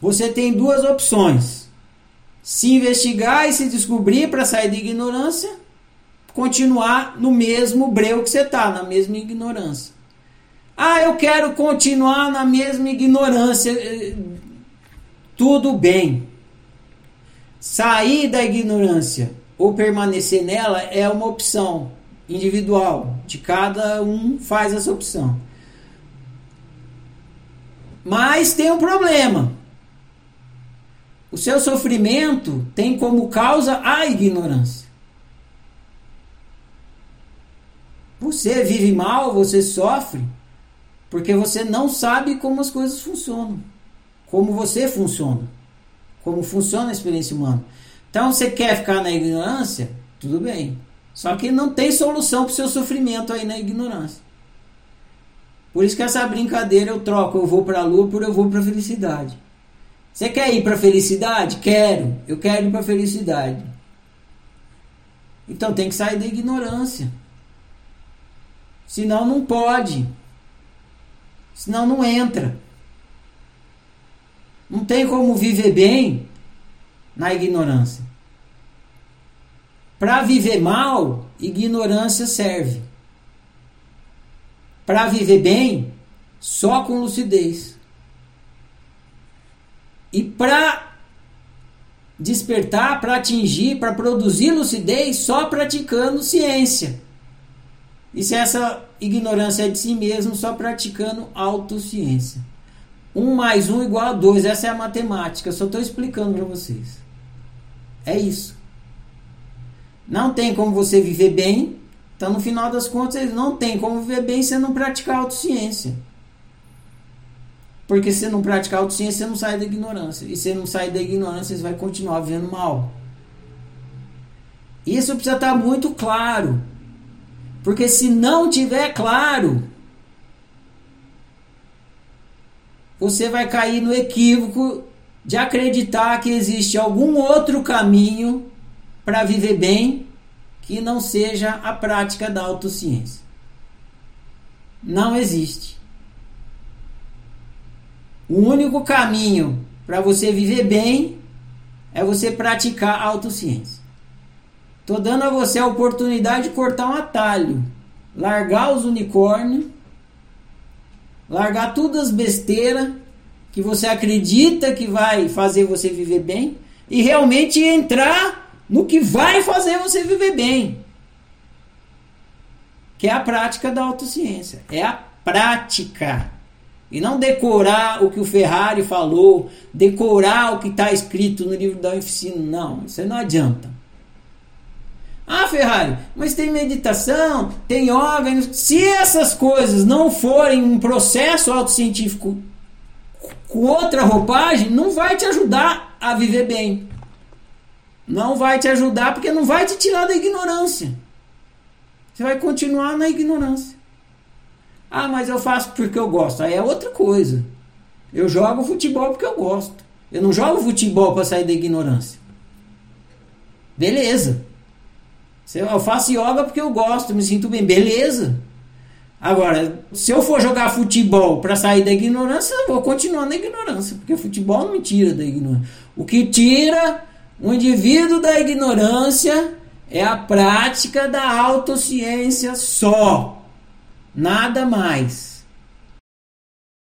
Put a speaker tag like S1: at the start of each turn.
S1: você tem duas opções: se investigar e se descobrir para sair da ignorância, continuar no mesmo breu que você está, na mesma ignorância. Ah, eu quero continuar na mesma ignorância. Tudo bem. Sair da ignorância ou permanecer nela é uma opção individual. De cada um faz essa opção. Mas tem um problema. O seu sofrimento tem como causa a ignorância. Você vive mal, você sofre, porque você não sabe como as coisas funcionam. Como você funciona. Como funciona a experiência humana. Então, você quer ficar na ignorância? Tudo bem. Só que não tem solução para o seu sofrimento aí na ignorância. Por isso que essa brincadeira eu troco, eu vou para a lua por eu vou para a felicidade. Você quer ir para a felicidade? Quero. Eu quero ir para a felicidade. Então tem que sair da ignorância. Senão não pode. Senão não entra. Não tem como viver bem na ignorância. Para viver mal, ignorância serve. Para viver bem, só com lucidez. E para despertar, para atingir, para produzir lucidez, só praticando ciência. E se essa ignorância é de si mesmo, só praticando autociência. 1 mais 1 igual a 2. Essa é a matemática. Só estou explicando para vocês. É isso. Não tem como você viver bem. Então, no final das contas, não tem como viver bem se não praticar autociência. Porque se não praticar autociência, você não sai da ignorância. E se não sair da ignorância, você vai continuar vivendo mal. Isso precisa estar muito claro. Porque se não tiver claro, você vai cair no equívoco de acreditar que existe algum outro caminho para viver bem que não seja a prática da autociência. Não existe. O único caminho para você viver bem é você praticar autociência. Tô dando a você a oportunidade de cortar um atalho, largar os unicórnios, largar todas as besteiras que você acredita que vai fazer você viver bem e realmente entrar no que vai fazer você viver bem. Que é a prática da autociência. É a prática. E não decorar o que o Ferrari falou, decorar o que está escrito no livro da oficina. Não, isso não adianta. Ah, Ferrari, mas tem meditação, tem yoga. Se essas coisas não forem um processo autocientífico com outra roupagem, não vai te ajudar a viver bem. Não vai te ajudar porque não vai te tirar da ignorância. Você vai continuar na ignorância. Ah, mas eu faço porque eu gosto. Aí é outra coisa. Eu jogo futebol porque eu gosto. Eu não jogo futebol para sair da ignorância. Beleza. Eu faço yoga porque eu gosto, me sinto bem. Beleza. Agora, se eu for jogar futebol para sair da ignorância, eu vou continuar na ignorância, porque futebol não me tira da ignorância. O que tira o indivíduo da ignorância é a prática da autociência só. Nada mais.